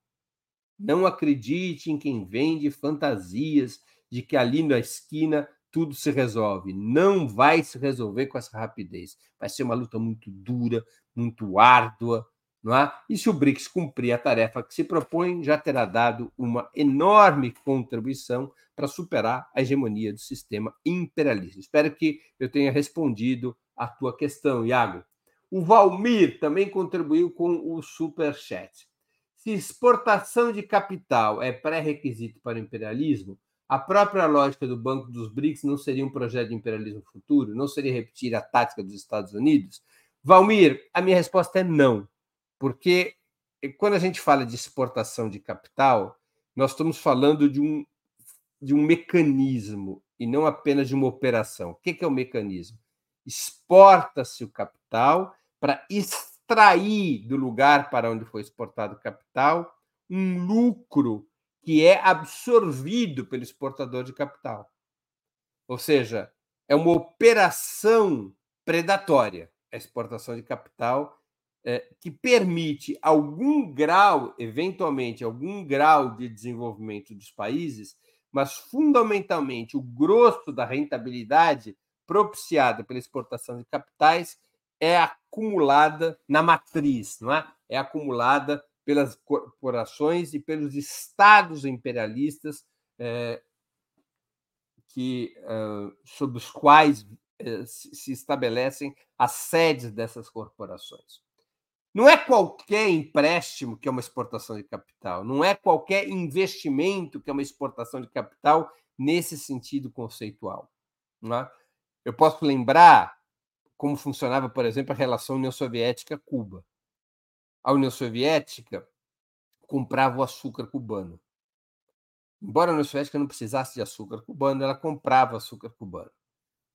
[SPEAKER 1] Não acredite em quem vende fantasias de que ali na esquina tudo se resolve. Não vai se resolver com essa rapidez. Vai ser uma luta muito dura, muito árdua. Não é? E se o BRICS cumprir a tarefa que se propõe, já terá dado uma enorme contribuição para superar a hegemonia do sistema imperialista. Espero que eu tenha respondido a tua questão, Iago. O Valmir também contribuiu com o Super Chat. Se exportação de capital é pré-requisito para o imperialismo, a própria lógica do Banco dos BRICS não seria um projeto de imperialismo futuro? Não seria repetir a tática dos Estados Unidos? Valmir, a minha resposta é não, porque quando a gente fala de exportação de capital, nós estamos falando de um, de um mecanismo e não apenas de uma operação. O que é o mecanismo? Exporta-se o capital para extrair do lugar para onde foi exportado o capital um lucro que é absorvido pelo exportador de capital. Ou seja, é uma operação predatória a exportação de capital é, que permite algum grau, eventualmente, algum grau de desenvolvimento dos países, mas fundamentalmente o grosso da rentabilidade propiciada pela exportação de capitais é acumulada na matriz, não é? É acumulada pelas corporações e pelos estados imperialistas é, que, uh, sob os quais uh, se estabelecem as sedes dessas corporações. Não é qualquer empréstimo que é uma exportação de capital, não é qualquer investimento que é uma exportação de capital nesse sentido conceitual. É? Eu posso lembrar como funcionava, por exemplo, a relação União Soviética-Cuba. A União Soviética comprava o açúcar cubano. Embora a União Soviética não precisasse de açúcar cubano, ela comprava açúcar cubano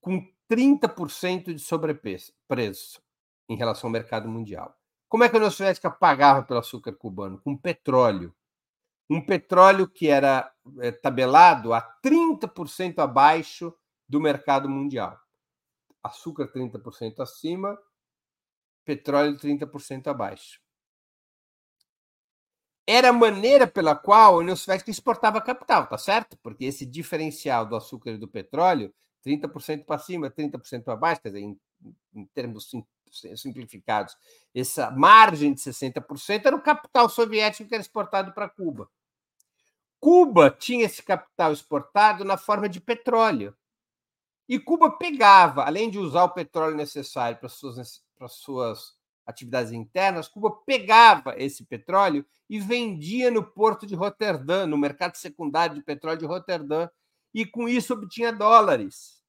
[SPEAKER 1] com 30% de sobrepreço em relação ao mercado mundial. Como é que a União Soviética pagava pelo açúcar cubano? Com petróleo. Um petróleo que era é, tabelado a 30% abaixo do mercado mundial açúcar 30% acima, petróleo 30% abaixo. Era a maneira pela qual a União Soviética exportava capital, tá certo? Porque esse diferencial do açúcar e do petróleo, 30% para cima, 30% para baixo, quer dizer, em, em termos simplificados, essa margem de 60% era o capital soviético que era exportado para Cuba. Cuba tinha esse capital exportado na forma de petróleo. E Cuba pegava, além de usar o petróleo necessário para suas, para suas atividades internas, Cuba pegava esse petróleo e vendia no porto de Roterdã, no mercado secundário de petróleo de Roterdã, e com isso obtinha dólares.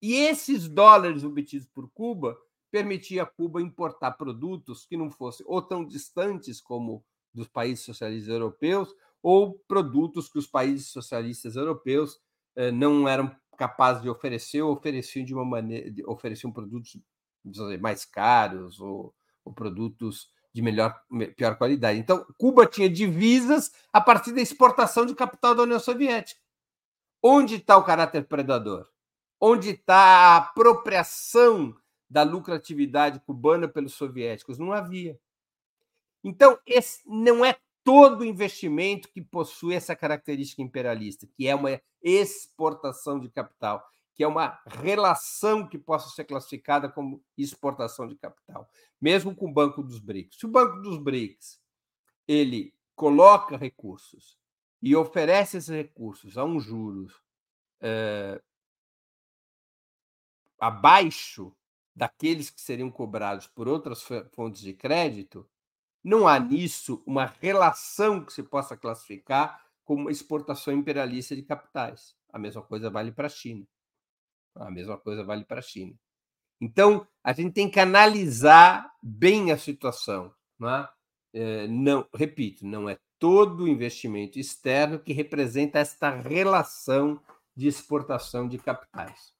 [SPEAKER 1] E esses dólares obtidos por Cuba permitia a Cuba importar produtos que não fossem ou tão distantes como dos países socialistas europeus, ou produtos que os países socialistas europeus eh, não eram capazes de oferecer, ou ofereciam de uma maneira, ofereciam produtos dizer, mais caros ou, ou produtos de melhor, pior qualidade. Então, Cuba tinha divisas a partir da exportação de capital da União Soviética. Onde está o caráter predador? Onde está a apropriação da lucratividade cubana pelos soviéticos? Não havia. Então, esse não é todo investimento que possui essa característica imperialista, que é uma exportação de capital, que é uma relação que possa ser classificada como exportação de capital, mesmo com o Banco dos BRICS. Se o Banco dos BRICS ele coloca recursos e oferece esses recursos a um juros é, abaixo daqueles que seriam cobrados por outras fontes de crédito, não há nisso uma relação que se possa classificar como uma exportação imperialista de capitais. A mesma coisa vale para a China. A mesma coisa vale para a China. Então, a gente tem que analisar bem a situação. Não, é? É, não repito, não é todo investimento externo que representa esta relação de exportação de capitais.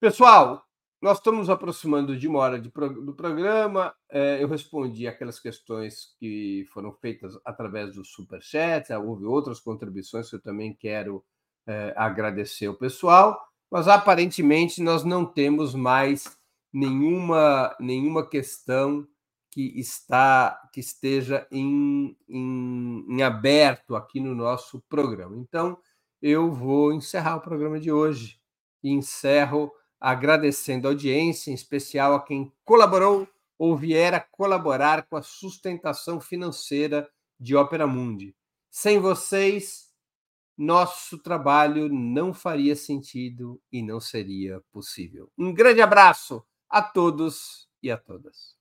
[SPEAKER 1] Pessoal, nós estamos aproximando de uma hora de, do programa. É, eu respondi aquelas questões que foram feitas através do Superchat. Houve outras contribuições que eu também quero é, agradecer ao pessoal. Mas aparentemente nós não temos mais nenhuma, nenhuma questão que está que esteja em, em, em aberto aqui no nosso programa. Então, eu vou encerrar o programa de hoje e encerro agradecendo a audiência, em especial a quem colaborou ou vier a colaborar com a sustentação financeira de Ópera Mundi. Sem vocês, nosso trabalho não faria sentido e não seria possível. Um grande abraço a todos e a todas.